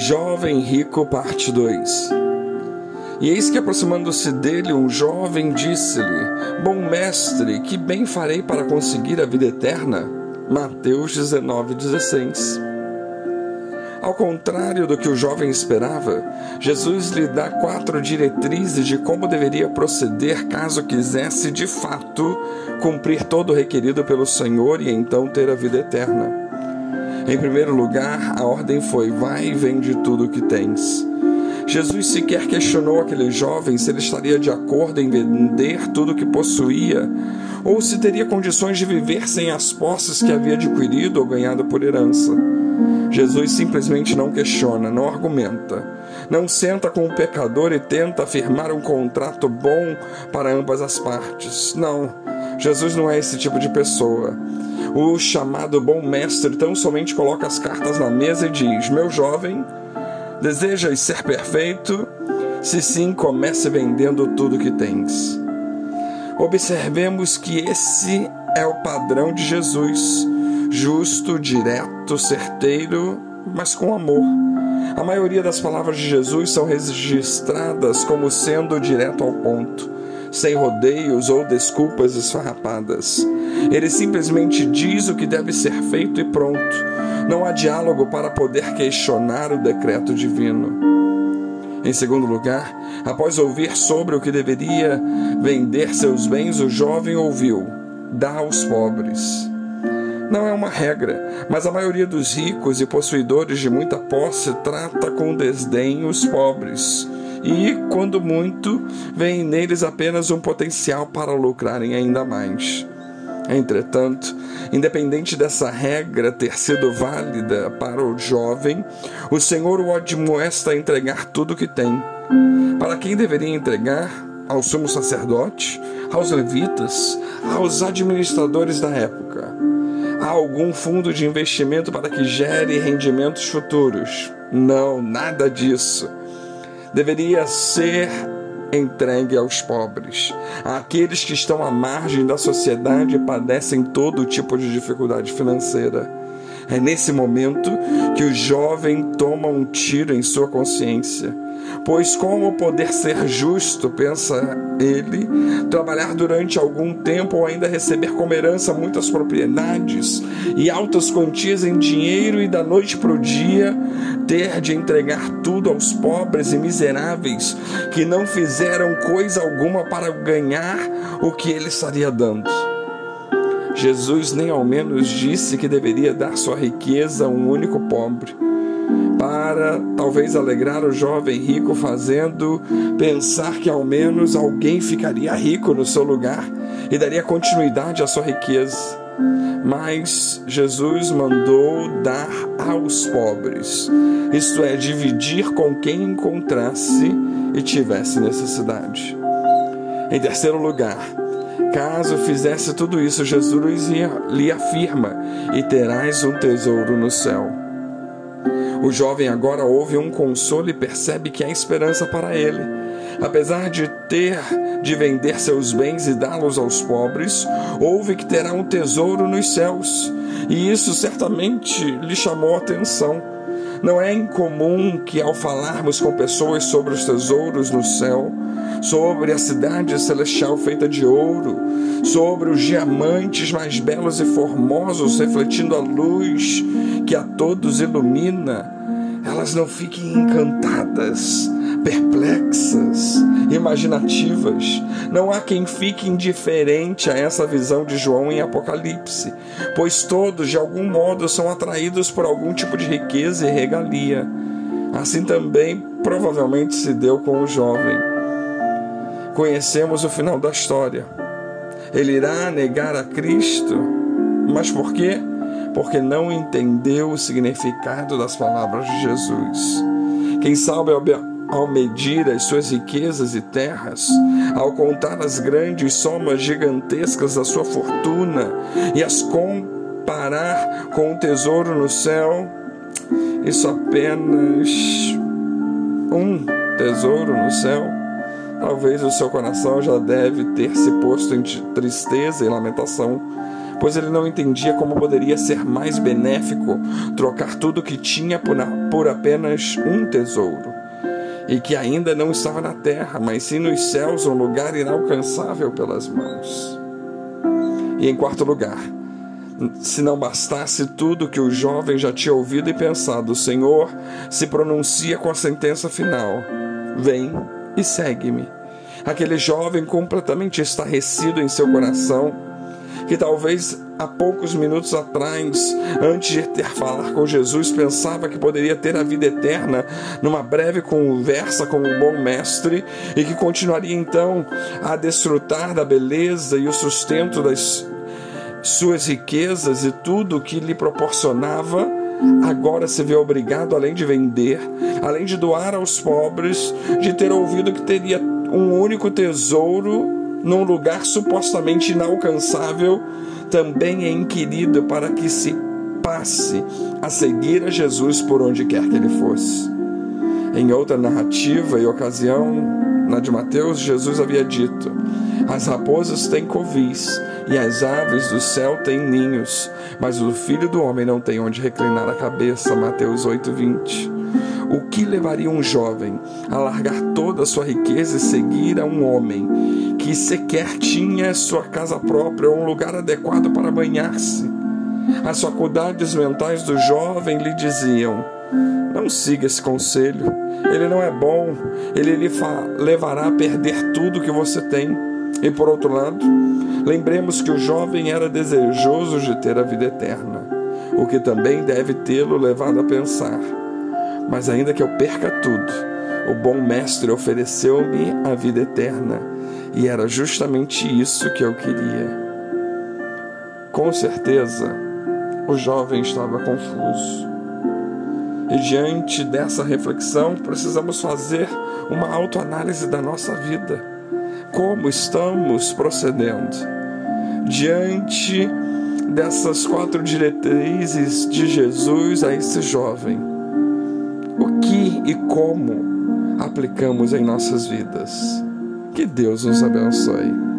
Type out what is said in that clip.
Jovem Rico, parte 2 E eis que aproximando-se dele um jovem disse-lhe: Bom mestre, que bem farei para conseguir a vida eterna? Mateus 19,16 Ao contrário do que o jovem esperava, Jesus lhe dá quatro diretrizes de como deveria proceder caso quisesse de fato cumprir todo o requerido pelo Senhor e então ter a vida eterna. Em primeiro lugar, a ordem foi: vai e vende tudo o que tens. Jesus sequer questionou aquele jovem se ele estaria de acordo em vender tudo o que possuía ou se teria condições de viver sem as posses que havia adquirido ou ganhado por herança. Jesus simplesmente não questiona, não argumenta, não senta com o pecador e tenta afirmar um contrato bom para ambas as partes. Não, Jesus não é esse tipo de pessoa. O chamado bom mestre tão somente coloca as cartas na mesa e diz: Meu jovem, desejas ser perfeito? Se sim, comece vendendo tudo que tens. Observemos que esse é o padrão de Jesus, justo, direto, certeiro, mas com amor. A maioria das palavras de Jesus são registradas como sendo direto ao ponto, sem rodeios ou desculpas esfarrapadas. Ele simplesmente diz o que deve ser feito e pronto. Não há diálogo para poder questionar o decreto divino. Em segundo lugar, após ouvir sobre o que deveria vender seus bens, o jovem ouviu: dá aos pobres. Não é uma regra, mas a maioria dos ricos e possuidores de muita posse trata com desdém os pobres. E, quando muito, vê neles apenas um potencial para lucrarem ainda mais. Entretanto, independente dessa regra ter sido válida para o jovem, o Senhor o admoesta a entregar tudo o que tem. Para quem deveria entregar? Ao sumo sacerdote? Aos levitas? Aos administradores da época? Há algum fundo de investimento para que gere rendimentos futuros? Não, nada disso. Deveria ser entregue aos pobres, àqueles que estão à margem da sociedade e padecem todo tipo de dificuldade financeira. É nesse momento que o jovem toma um tiro em sua consciência. Pois como poder ser justo, pensa ele, trabalhar durante algum tempo ou ainda receber como herança muitas propriedades e altas quantias em dinheiro e da noite para o dia ter de entregar tudo aos pobres e miseráveis que não fizeram coisa alguma para ganhar o que ele estaria dando. Jesus nem ao menos disse que deveria dar sua riqueza a um único pobre, para talvez alegrar o jovem rico, fazendo pensar que ao menos alguém ficaria rico no seu lugar e daria continuidade à sua riqueza. Mas Jesus mandou dar aos pobres, isto é, dividir com quem encontrasse e tivesse necessidade. Em terceiro lugar, Caso fizesse tudo isso, Jesus lhe afirma: e terás um tesouro no céu. O jovem agora ouve um consolo e percebe que há esperança para ele. Apesar de ter de vender seus bens e dá-los aos pobres, ouve que terá um tesouro nos céus. E isso certamente lhe chamou a atenção. Não é incomum que, ao falarmos com pessoas sobre os tesouros no céu, sobre a cidade celestial feita de ouro, sobre os diamantes mais belos e formosos refletindo a luz que a todos ilumina, elas não fiquem encantadas, perplexas, imaginativas. Não há quem fique indiferente a essa visão de João em Apocalipse, pois todos, de algum modo, são atraídos por algum tipo de riqueza e regalia. Assim também provavelmente se deu com o jovem. Conhecemos o final da história. Ele irá negar a Cristo, mas por quê? Porque não entendeu o significado das palavras de Jesus. Quem sabe ao medir as suas riquezas e terras, ao contar as grandes somas gigantescas da sua fortuna e as comparar com o tesouro no céu, isso apenas um tesouro no céu Talvez o seu coração já deve ter se posto em tristeza e lamentação, pois ele não entendia como poderia ser mais benéfico trocar tudo o que tinha por, apenas um tesouro, e que ainda não estava na terra, mas sim nos céus, um lugar inalcançável pelas mãos. E em quarto lugar, se não bastasse tudo que o jovem já tinha ouvido e pensado, o Senhor se pronuncia com a sentença final: Vem e segue-me. Aquele jovem completamente estarrecido em seu coração, que talvez há poucos minutos atrás, antes de ter falar com Jesus, pensava que poderia ter a vida eterna numa breve conversa com um bom mestre e que continuaria então a desfrutar da beleza e o sustento das suas riquezas e tudo o que lhe proporcionava, agora se vê obrigado, além de vender, além de doar aos pobres, de ter ouvido que teria um único tesouro num lugar supostamente inalcançável, também é inquirido para que se passe a seguir a Jesus por onde quer que ele fosse. Em outra narrativa e ocasião, na de Mateus, Jesus havia dito: As raposas têm covis e as aves do céu têm ninhos, mas o filho do homem não tem onde reclinar a cabeça. Mateus 8:20. O que levaria um jovem a largar toda a sua riqueza e seguir a um homem que sequer tinha sua casa própria ou um lugar adequado para banhar-se? As faculdades mentais do jovem lhe diziam: não siga esse conselho, ele não é bom, ele lhe levará a perder tudo que você tem. E por outro lado, Lembremos que o jovem era desejoso de ter a vida eterna, o que também deve tê-lo levado a pensar. Mas ainda que eu perca tudo, o bom mestre ofereceu-me a vida eterna, e era justamente isso que eu queria. Com certeza, o jovem estava confuso. E diante dessa reflexão, precisamos fazer uma autoanálise da nossa vida como estamos procedendo diante dessas quatro diretrizes de Jesus a esse jovem. O que e como aplicamos em nossas vidas? Que Deus nos abençoe.